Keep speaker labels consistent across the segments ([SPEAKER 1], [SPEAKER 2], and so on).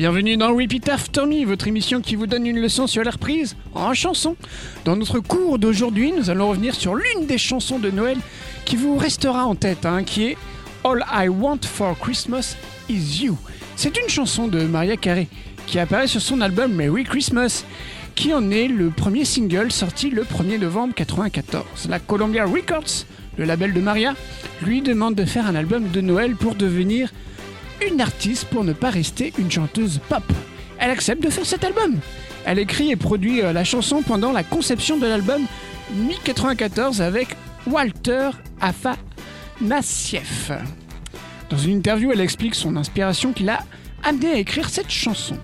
[SPEAKER 1] Bienvenue dans Repeat After Me, votre émission qui vous donne une leçon sur la reprise en chanson. Dans notre cours d'aujourd'hui, nous allons revenir sur l'une des chansons de Noël qui vous restera en tête, hein, qui est All I Want for Christmas Is You. C'est une chanson de Maria Carey qui apparaît sur son album Merry Christmas, qui en est le premier single sorti le 1er novembre 1994. La Columbia Records, le label de Maria, lui demande de faire un album de Noël pour devenir une artiste pour ne pas rester une chanteuse pop. Elle accepte de faire cet album. Elle écrit et produit euh, la chanson pendant la conception de l'album mi-94 avec Walter Afanasieff. Dans une interview, elle explique son inspiration qui l'a amené à écrire cette chanson.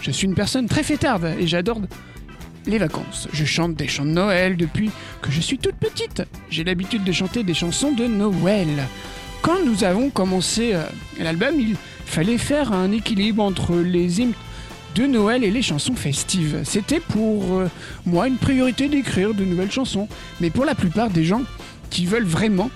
[SPEAKER 1] Je suis une personne très fêtarde et j'adore les vacances. Je chante des chants de Noël depuis que je suis toute petite. J'ai l'habitude de chanter des chansons de Noël. Quand nous avons commencé euh, l'album, il fallait faire un équilibre entre les hymnes de Noël et les chansons festives. C'était pour euh, moi une priorité d'écrire de nouvelles chansons. Mais pour la plupart des gens qui veulent vraiment,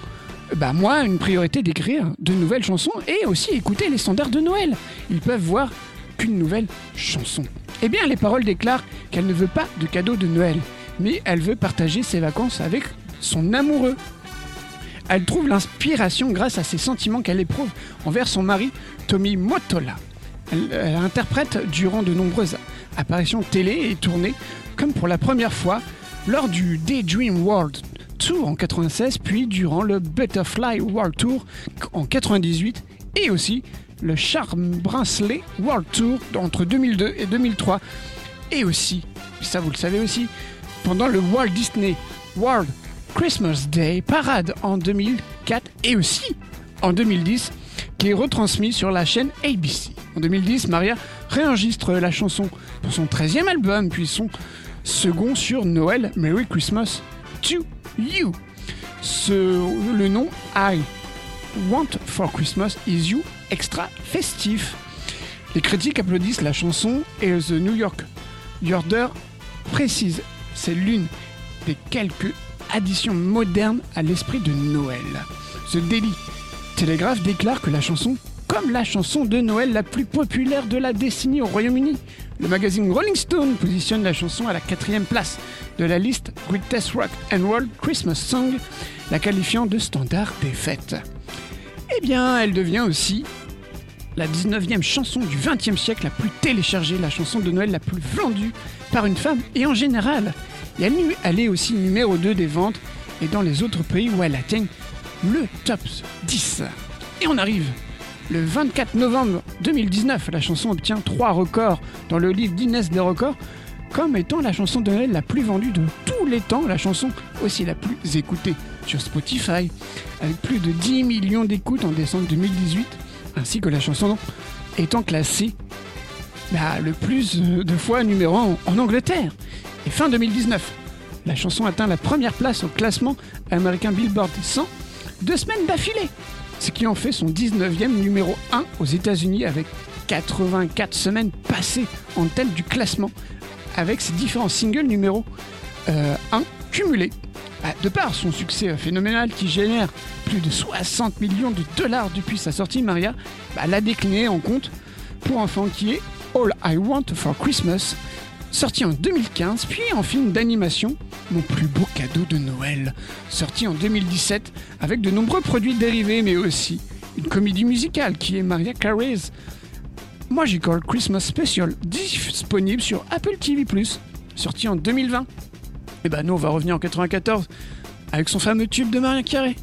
[SPEAKER 1] bah moi, une priorité d'écrire de nouvelles chansons et aussi écouter les standards de Noël. Ils peuvent voir qu'une nouvelle chanson. Eh bien, les paroles déclarent qu'elle ne veut pas de cadeau de Noël, mais elle veut partager ses vacances avec son amoureux. Elle trouve l'inspiration grâce à ses sentiments qu'elle éprouve envers son mari, Tommy Motola. Elle, interprète durant de nombreuses apparitions télé et tournées, comme pour la première fois lors du Daydream World Tour en 96, puis durant le Butterfly World Tour en 98, et aussi le Charm Brinsley World Tour entre 2002 et 2003, et aussi, ça vous le savez aussi, pendant le Walt Disney World Christmas Day Parade en 2004 et aussi en 2010 qui est retransmis sur la chaîne ABC. En 2010, Maria réenregistre la chanson pour son 13e album puis son second sur Noël Merry Christmas to You. Le nom I Want for Christmas is You extra festif. Les critiques applaudissent la chanson et The New York Yorker précise c'est l'une des quelques addition moderne à l'esprit de Noël. The Daily Telegraph déclare que la chanson, comme la chanson de Noël la plus populaire de la décennie au Royaume-Uni, le magazine Rolling Stone positionne la chanson à la quatrième place de la liste Greatest Rock and Roll Christmas Song, la qualifiant de standard des fêtes. Eh bien, elle devient aussi la 19e chanson du 20e siècle la plus téléchargée, la chanson de Noël la plus vendue par une femme et en général elle, est aussi numéro 2 des ventes et dans les autres pays où elle atteigne le top 10. Et on arrive le 24 novembre 2019, la chanson obtient 3 records dans le livre Guinness des records comme étant la chanson de Noël la plus vendue de tous les temps, la chanson aussi la plus écoutée sur Spotify, avec plus de 10 millions d'écoutes en décembre 2018, ainsi que la chanson étant classée bah, le plus de fois numéro 1 en Angleterre. Et fin 2019, la chanson atteint la première place au classement américain Billboard 100 deux semaines d'affilée, ce qui en fait son 19e numéro 1 aux États-Unis avec 84 semaines passées en tête du classement avec ses différents singles numéro 1 euh, cumulés. Bah, de par son succès phénoménal qui génère plus de 60 millions de dollars depuis sa sortie, Maria bah, l'a décliné en compte pour enfants qui est All I Want for Christmas, sorti en 2015, puis en film d'animation, Mon plus beau cadeau de Noël, sorti en 2017, avec de nombreux produits dérivés, mais aussi une comédie musicale qui est Maria Carey's Magical Christmas Special, disponible sur Apple TV+, sorti en 2020. Et bah nous on va revenir en 94 avec son fameux tube de Maria Carey.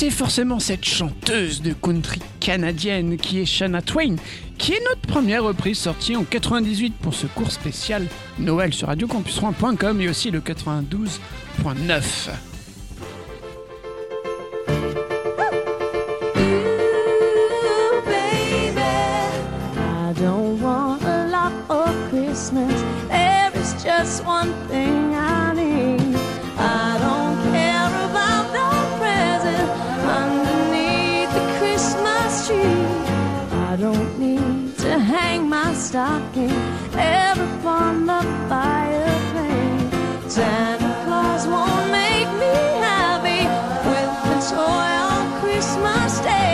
[SPEAKER 2] c'est forcément cette chanteuse de country canadienne qui est Shanna Twain, qui est notre première reprise sortie en 98 pour ce cours spécial Noël sur radiocampus et aussi le 92.9.
[SPEAKER 3] stay.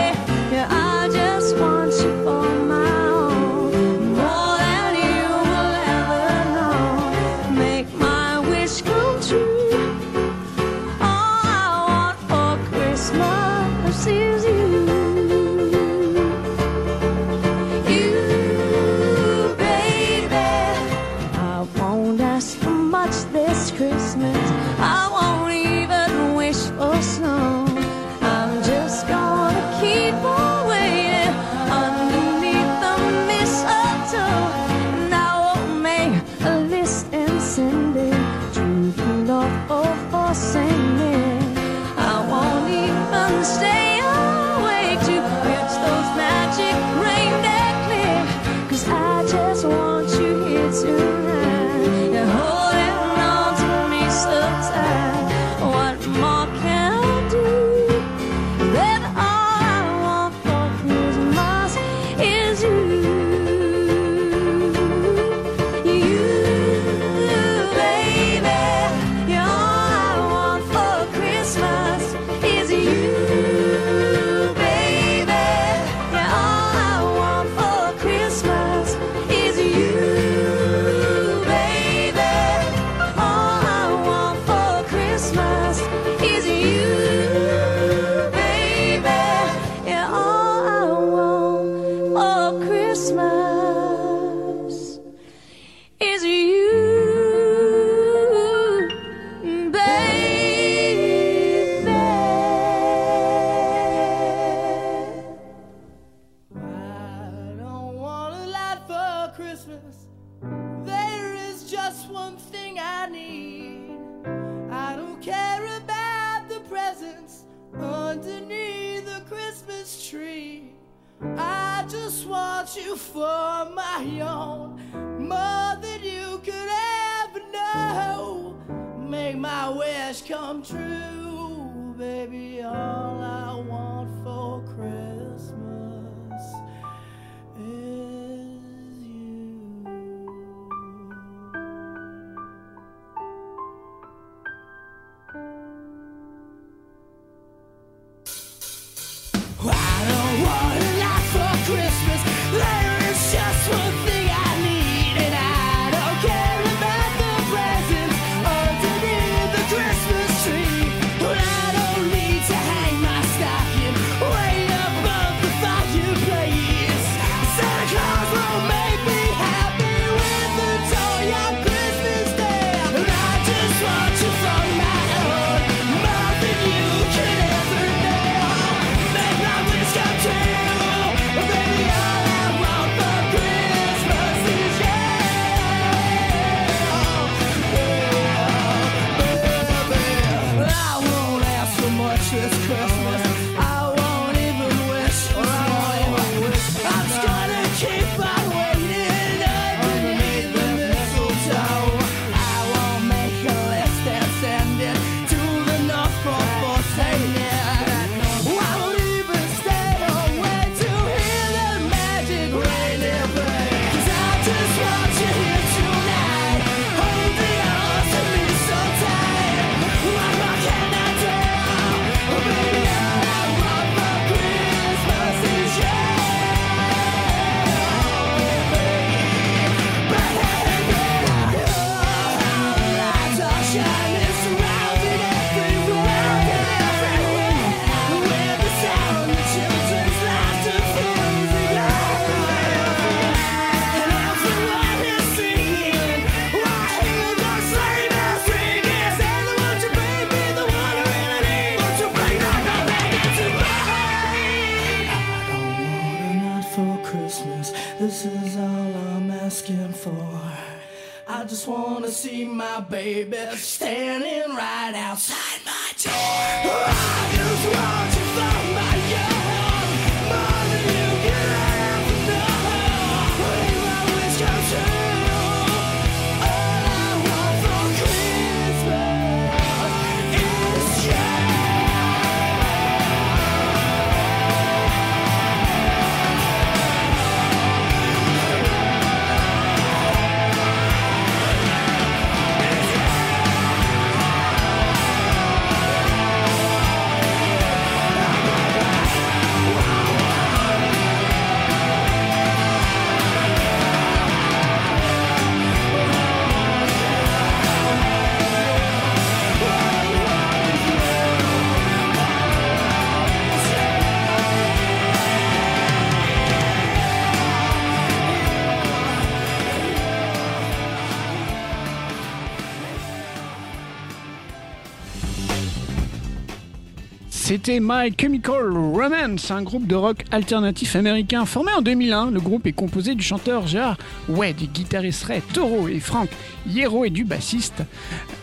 [SPEAKER 1] C'était My Chemical Romance, un groupe de rock alternatif américain formé en 2001. Le groupe est composé du chanteur Gérard Way, du guitariste Ray Toro et Frank Hierro et du bassiste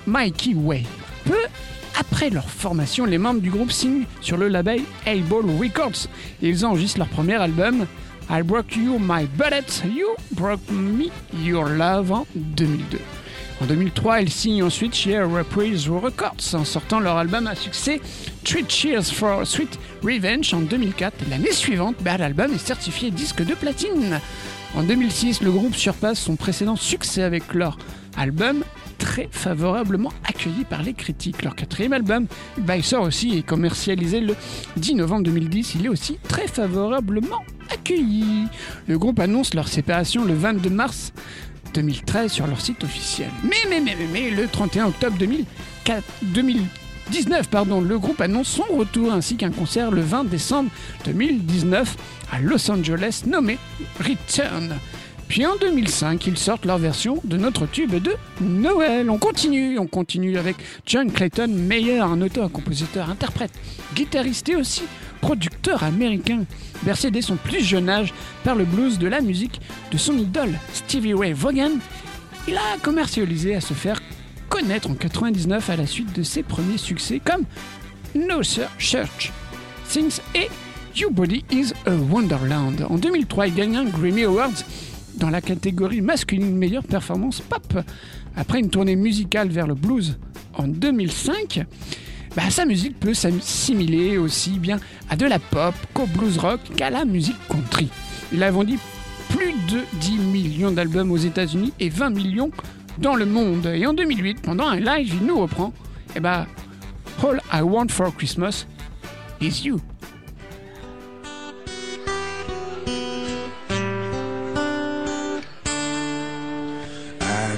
[SPEAKER 1] Mikey Way. Peu après leur formation, les membres du groupe signent sur le label A-Ball Records et ils enregistrent leur premier album I Broke You My Bullet, You Broke Me Your Love en 2002. En 2003, ils signent ensuite chez Reprise Records en sortant leur album à succès Three Cheers for Sweet Revenge en 2004. L'année suivante, l'album est certifié disque de platine. En 2006, le groupe surpasse son précédent succès avec leur album très favorablement accueilli par les critiques. Leur quatrième album, bah, il sort aussi et commercialisé le 10 novembre 2010. Il est aussi très favorablement accueilli. Le groupe annonce leur séparation le 22 mars 2013 sur leur site officiel. Mais, mais, mais, mais, le 31 octobre 2004 2019, pardon, le groupe annonce son retour ainsi qu'un concert le 20 décembre 2019 à Los Angeles nommé Return. Puis en 2005, ils sortent leur version de notre tube de Noël. On continue, on continue avec John Clayton Mayer, un auteur, compositeur, interprète, guitariste et aussi producteur américain, bercé dès son plus jeune âge par le blues de la musique de son idole Stevie Ray Vaughan. Il a commercialisé à se faire connaître en 99 à la suite de ses premiers succès comme No Sir Church, Things et Your Body is a Wonderland. En 2003, il gagne un Grammy Awards dans la catégorie masculine meilleure performance pop. Après une tournée musicale vers le blues en 2005, bah, sa musique peut s'assimiler aussi bien à de la pop qu'au blues rock qu'à la musique country. Il a vendu plus de 10 millions d'albums aux États-Unis et 20 millions dans le monde. Et en 2008, pendant un live, il nous reprend et bah, All I Want for Christmas is You.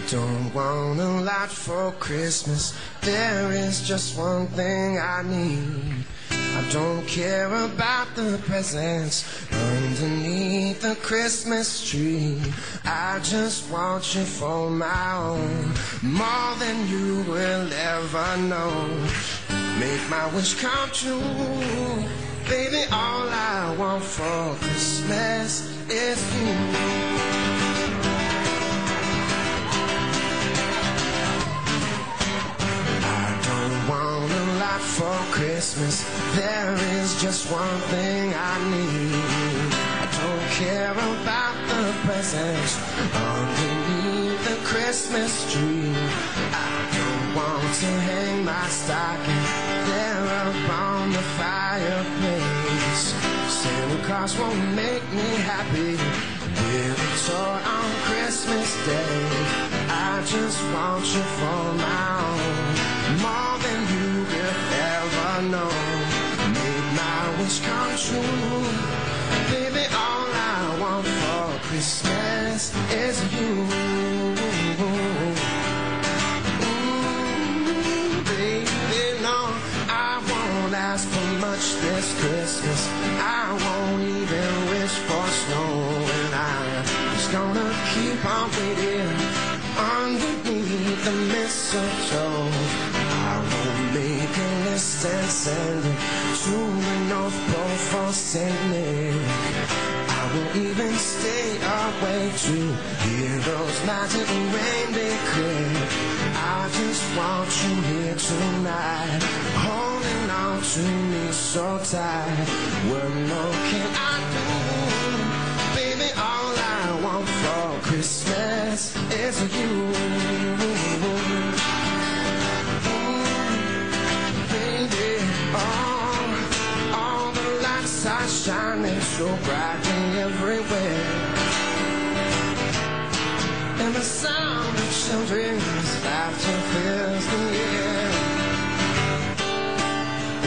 [SPEAKER 4] Don't want a lot for Christmas. There is just one thing I need. I don't care about the presents underneath the Christmas tree. I just want you for my own, more than you will ever know. Make my wish come true. Baby, all I want for Christmas is you. Lot for Christmas. There is just one thing I need. I don't care about the presents underneath the Christmas tree. I don't want to hang my stocking there up on the fireplace. Santa Claus won't make me happy with a toy on Christmas Day. I just want you for my own, more than know. Make my wish come true, baby. All I want for Christmas is you. Ooh, baby, no, I won't ask for much this Christmas. I to the North Pole for Saint Nick. I will even stay away to hear those magic reindeer cry. I just want you here tonight, holding on to me so tight. What more can I do? Baby, all I want for Christmas is you. Shining so brightly everywhere. And the sound of children's laughter fills the air.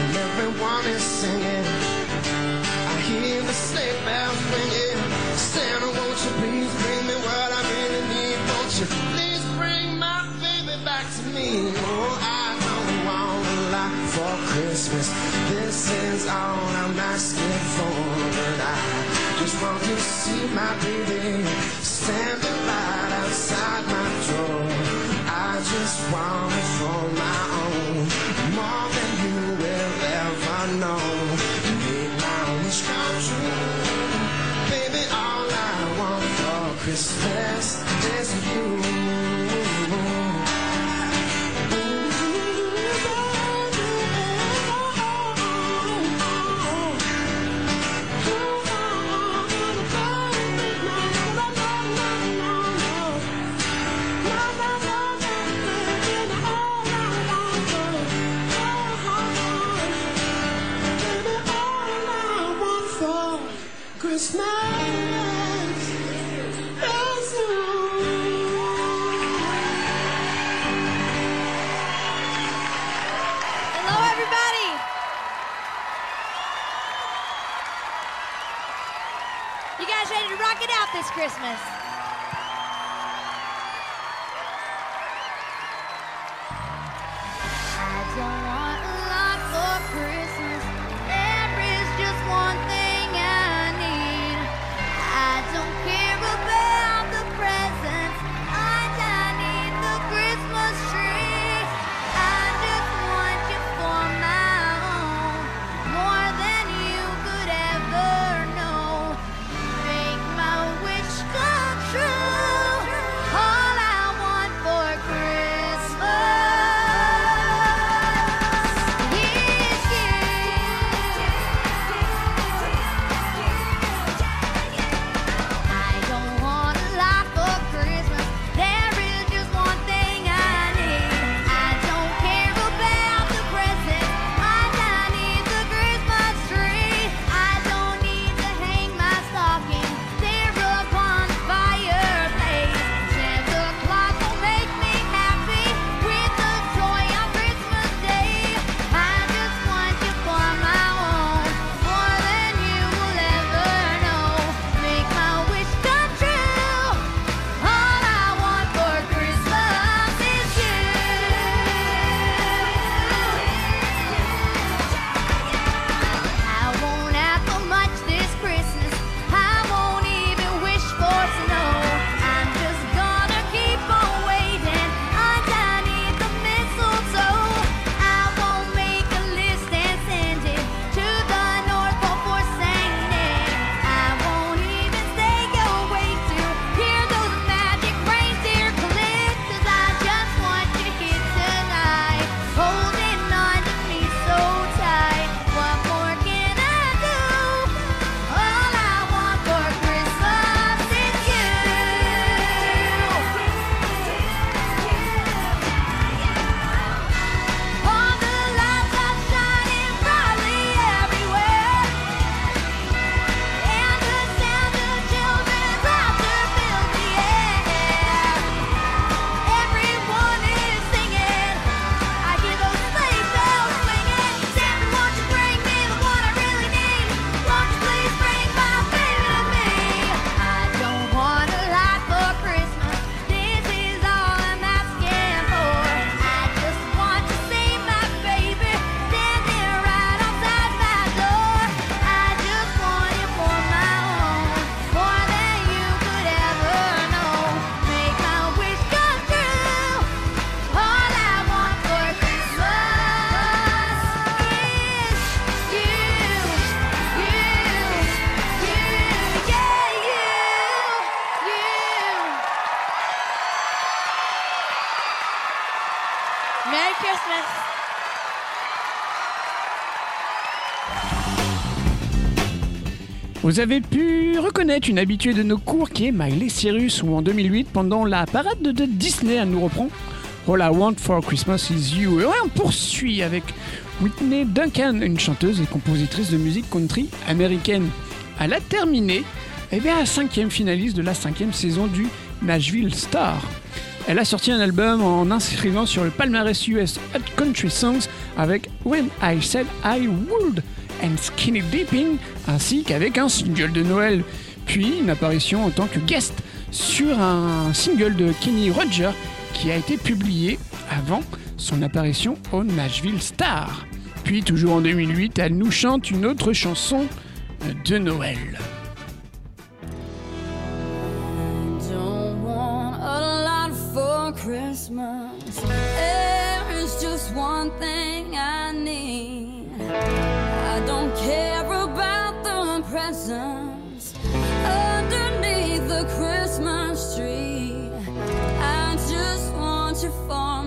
[SPEAKER 4] And everyone is singing. I hear the sleigh bells ringing. Santa, won't you please bring me what I really need? Won't you please bring my baby back to me? Oh, I don't want a lot for Christmas. This is all I'm asking want to see my baby standing right outside my door. I just want it for my own, more than you will ever know. Make my wish come true, baby. All I want for Christmas is you. Christmas?
[SPEAKER 1] Vous avez pu reconnaître une habituée de nos cours qui est Miley Cyrus, où en 2008, pendant la parade de Disney, elle nous reprend All I Want for Christmas is You. Et on poursuit avec Whitney Duncan, une chanteuse et compositrice de musique country américaine. Elle a terminé, et bien, la cinquième finaliste de la cinquième saison du Nashville Star. Elle a sorti un album en inscrivant sur le palmarès US Hot Country Songs avec When I Said I Would and Skinny Dipping, ainsi qu'avec un single de Noël, puis une apparition en tant que guest sur un single de Kenny Roger qui a été publié avant son apparition au Nashville Star. Puis toujours en 2008, elle nous chante une autre chanson euh, de Noël.
[SPEAKER 3] presents underneath
[SPEAKER 5] the Christmas tree. I just want you for.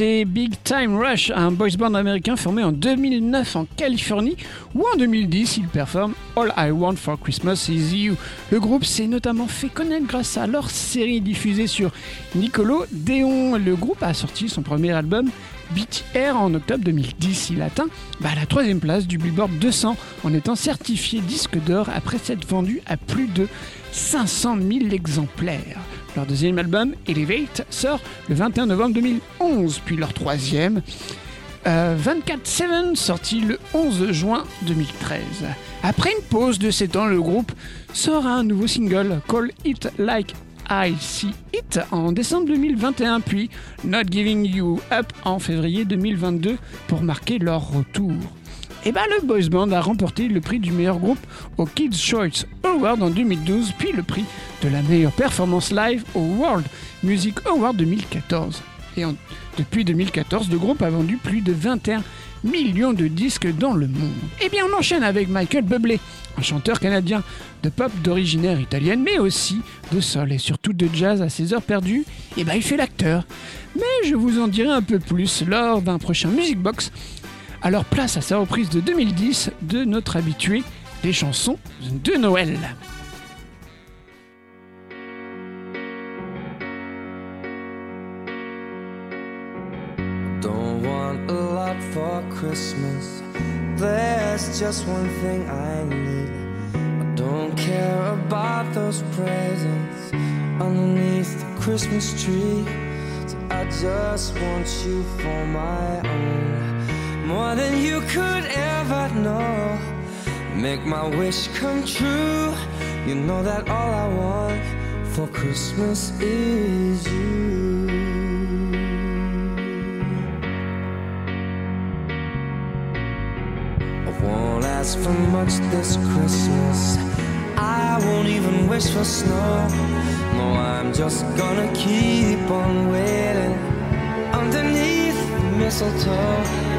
[SPEAKER 1] C'était Big Time Rush, un boys band américain formé en 2009 en Californie, où en 2010 il performe All I Want for Christmas Is You. Le groupe s'est notamment fait connaître grâce à leur série diffusée sur Nicolo Déon. Le groupe a sorti son premier album Beat Air en octobre 2010. Il atteint bah, la troisième place du Billboard 200 en étant certifié disque d'or après s'être vendu à plus de 500 000 exemplaires. Leur deuxième album, Elevate, sort le 21 novembre 2011, puis leur troisième, euh, 24-7, sorti le 11 juin 2013. Après une pause de 7 ans, le groupe sort un nouveau single, Call It Like I See It, en décembre 2021, puis Not Giving You Up en février 2022 pour marquer leur retour. Et bah le boys band a remporté le prix du meilleur groupe au Kids Choice Award en 2012, puis le prix de la meilleure performance live au World Music Award 2014. Et depuis 2014, le groupe a vendu plus de 21 millions de disques dans le monde. Et bien on enchaîne avec Michael Bublé, un chanteur canadien de pop d'originaire italienne, mais aussi de sol et surtout de jazz à ses heures perdues. Et ben il fait l'acteur. Mais je vous en dirai un peu plus lors d'un prochain Music Box alors place à sa reprise de 2010 de notre habitué des chansons de Noël.
[SPEAKER 4] Don't want a lot for Christmas. There's just one thing I need. I don't care about those presents underneath the Christmas tree. I just want you for my own, more than you could ever know. Make my wish come true. You know that all I want for Christmas is you. I won't ask for much this Christmas. I won't even wish for snow. No, I'm just gonna keep on waiting underneath the mistletoe.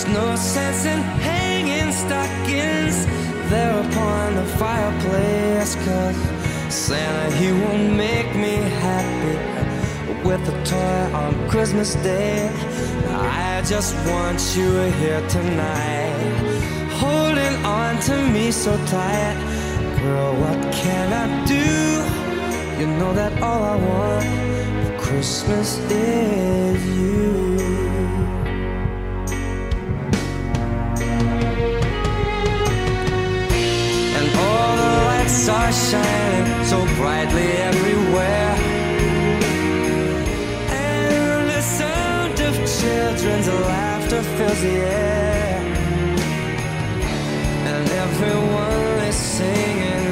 [SPEAKER 4] There's no sense in hanging stockings there upon the fireplace. Cause Santa, he won't make me happy with a toy on Christmas Day. I just want you here tonight, holding on to me so tight. Girl, what can I do? You know that all I want for Christmas is you. Lights are shining so brightly everywhere. And the sound of children's laughter fills the air. And everyone is singing.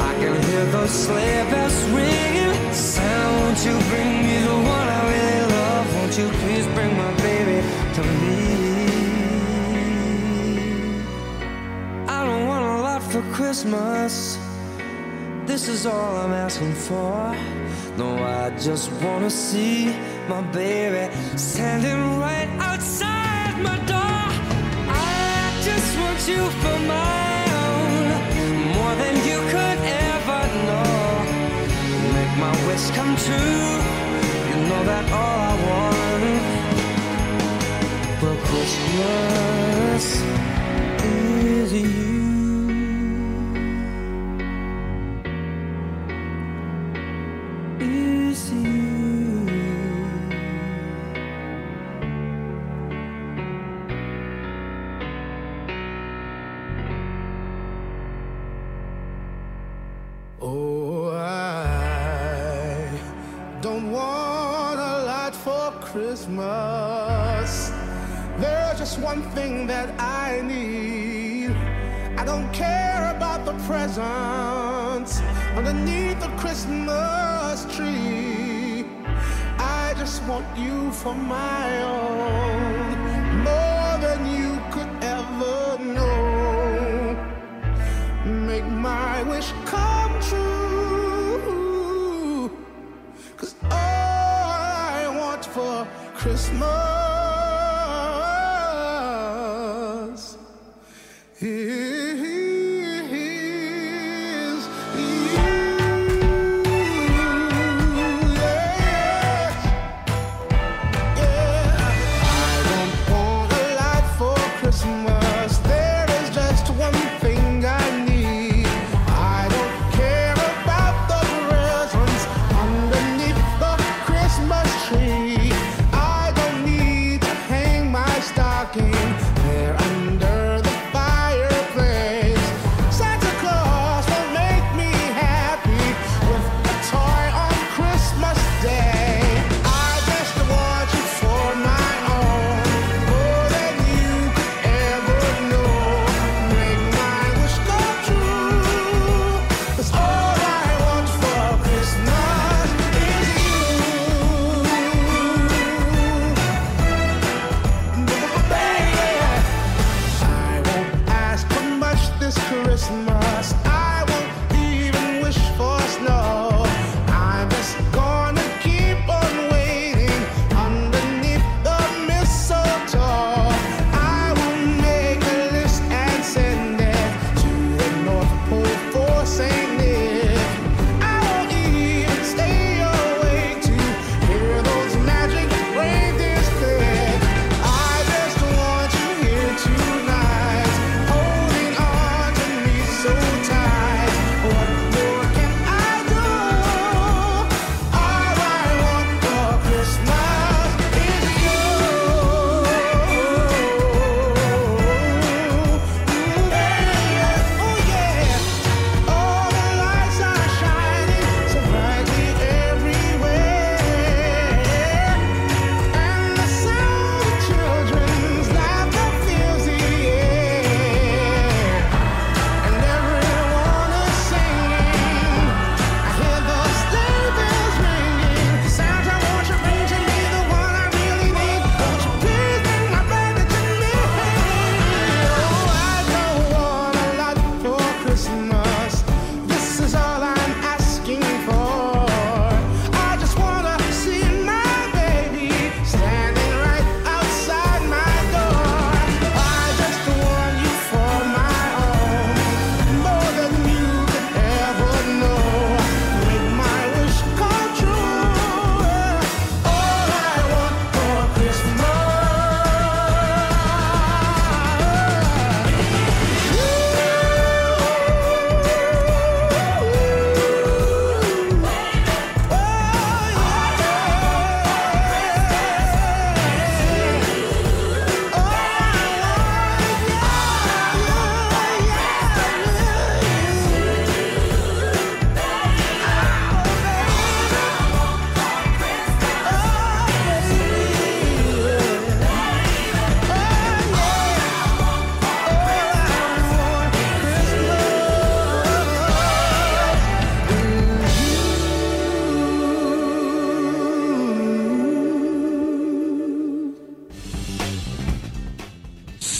[SPEAKER 4] I can hear those sleigh bells ringing. Santa, won't you bring me the one I really love? Won't you please bring my baby to me? I don't want a lot for Christmas. This is all I'm asking for. No, I just wanna see my baby standing right outside my door. I just want you for my own, more than you could ever know. Make my wish come true. You know that all I want for Christmas is you.
[SPEAKER 6] Christmas. There's just one thing that I need. I don't care about the presents underneath the Christmas tree. I just want you for my own, more than you could ever know make my wish come Christmas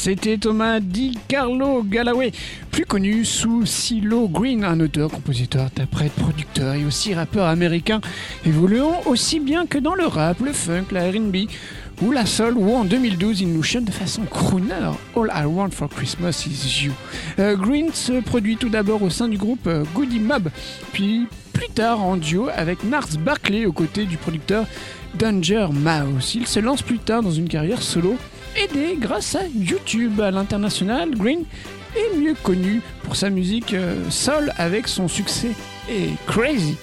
[SPEAKER 1] c'était Thomas Di Carlo Galloway, plus connu sous CeeLo Green, un auteur, compositeur, interprète, producteur et aussi rappeur américain, évoluant aussi bien que dans le rap, le funk, la R&B ou la soul, où en 2012 il nous chante de façon crooner All I Want for Christmas is You. Euh, Green se produit tout d'abord au sein du groupe euh, Goody Mob, puis plus tard en duo avec Nars Barkley aux côtés du producteur Danger Mouse. Il se lance plus tard dans une carrière solo, aidé grâce à YouTube à l'international. Green est mieux connu pour sa musique euh, soul avec son succès et Crazy,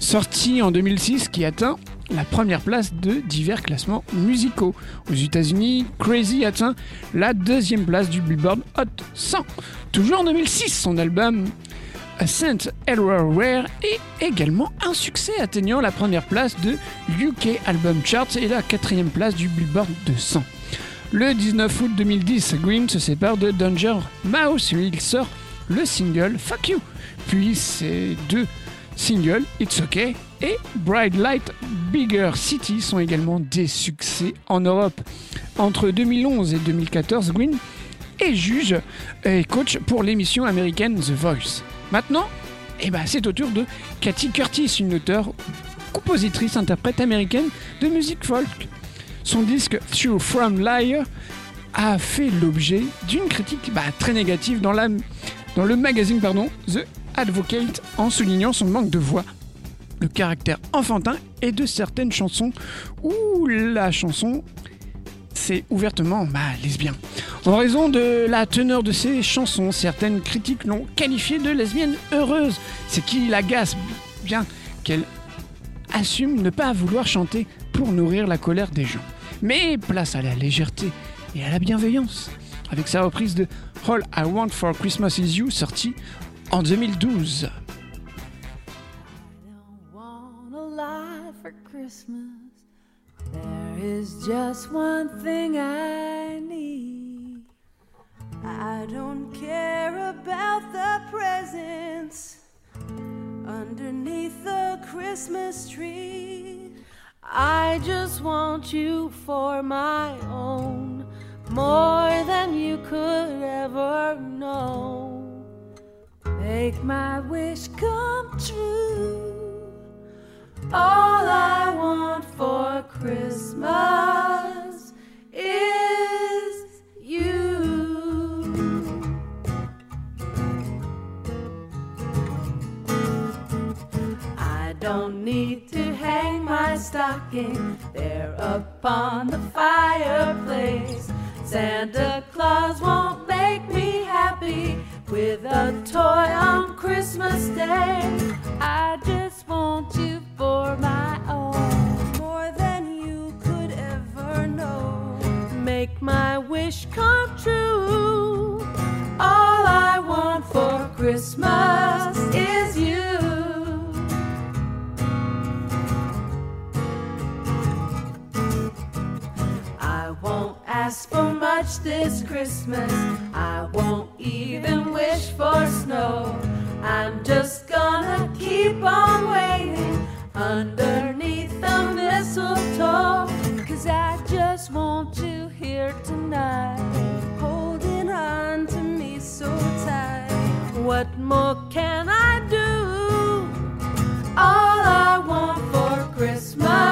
[SPEAKER 1] sorti en 2006 qui atteint la première place de divers classements musicaux. Aux États-Unis, Crazy atteint la deuxième place du Billboard Hot 100. Toujours en 2006, son album Saint Everywhere est également un succès, atteignant la première place de UK Album Charts et la quatrième place du Billboard 200. Le 19 août 2010, Green se sépare de Danger Mouse et il sort le single Fuck You. Puis ces deux singles, It's OK et Bright Light Bigger City sont également des succès en Europe. Entre 2011 et 2014, Green est juge et coach pour l'émission américaine The Voice. Maintenant, eh ben, c'est au tour de Cathy Curtis, une auteure, compositrice, interprète américaine de musique folk. Son disque Through From Liar a fait l'objet d'une critique bah, très négative dans, le magazine The Advocate en soulignant son manque de voix, le caractère enfantin et de certaines chansons où la chanson c'est ouvertement bah, lesbien. En raison de la teneur de ces chansons, certaines critiques l'ont qualifiée de lesbienne heureuse, ce qui l'agace bien qu'elle assume ne pas vouloir chanter pour nourrir la colère des gens. Mais place à la légèreté et à la bienveillance, avec sa reprise de All I Want for Christmas Is You sortie en 2012.
[SPEAKER 2] don't want a lot for Christmas. There is just one thing I need. I don't care about the presents underneath the Christmas tree. I just want you for my own, more than you could ever know. Make my wish come true. All I want for Christmas is you. I don't need stocking there upon the fireplace. Santa Claus won't make me happy with a toy on Christmas Day. I just want you for my own, more than you could ever know. Make my wish come true. All I want for Christmas is you. Ask for much this Christmas. I won't even wish for snow. I'm just gonna keep on waiting underneath the mistletoe. Cause I just want you here tonight, holding on to me so tight. What more can I do? All I want for Christmas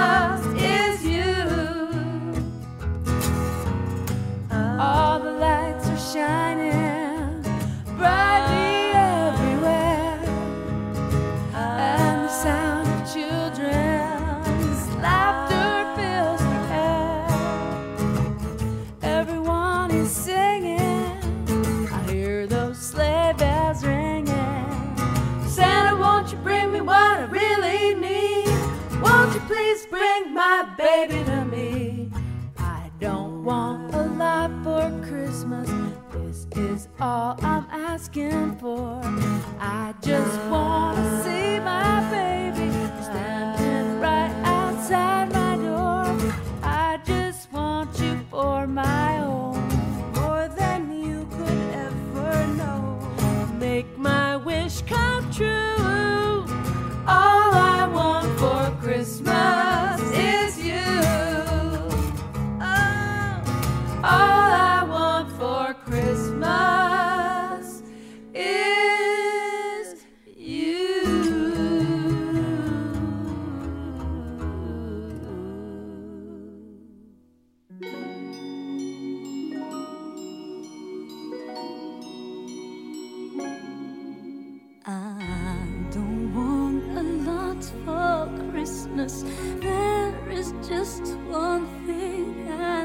[SPEAKER 2] there is just one thing I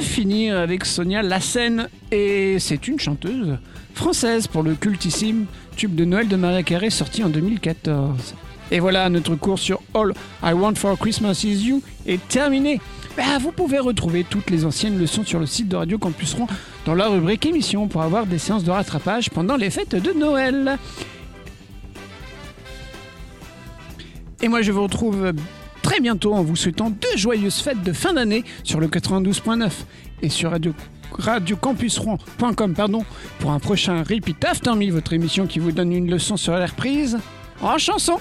[SPEAKER 1] finir avec Sonia Lassen et c'est une chanteuse française pour le cultissime tube de Noël de Maria Carré sorti en 2014. Et voilà, notre cours sur All I Want for Christmas Is You est terminé. Bah, vous pouvez retrouver toutes les anciennes leçons sur le site de Radio Campus Rouen dans la rubrique émission pour avoir des séances de rattrapage pendant les fêtes de Noël. Et moi, je vous retrouve très bientôt en vous souhaitant de joyeuses fêtes de fin d'année sur le 92.9 et sur radio, pour un prochain Repeat After votre émission qui vous donne une leçon sur la reprise en chanson.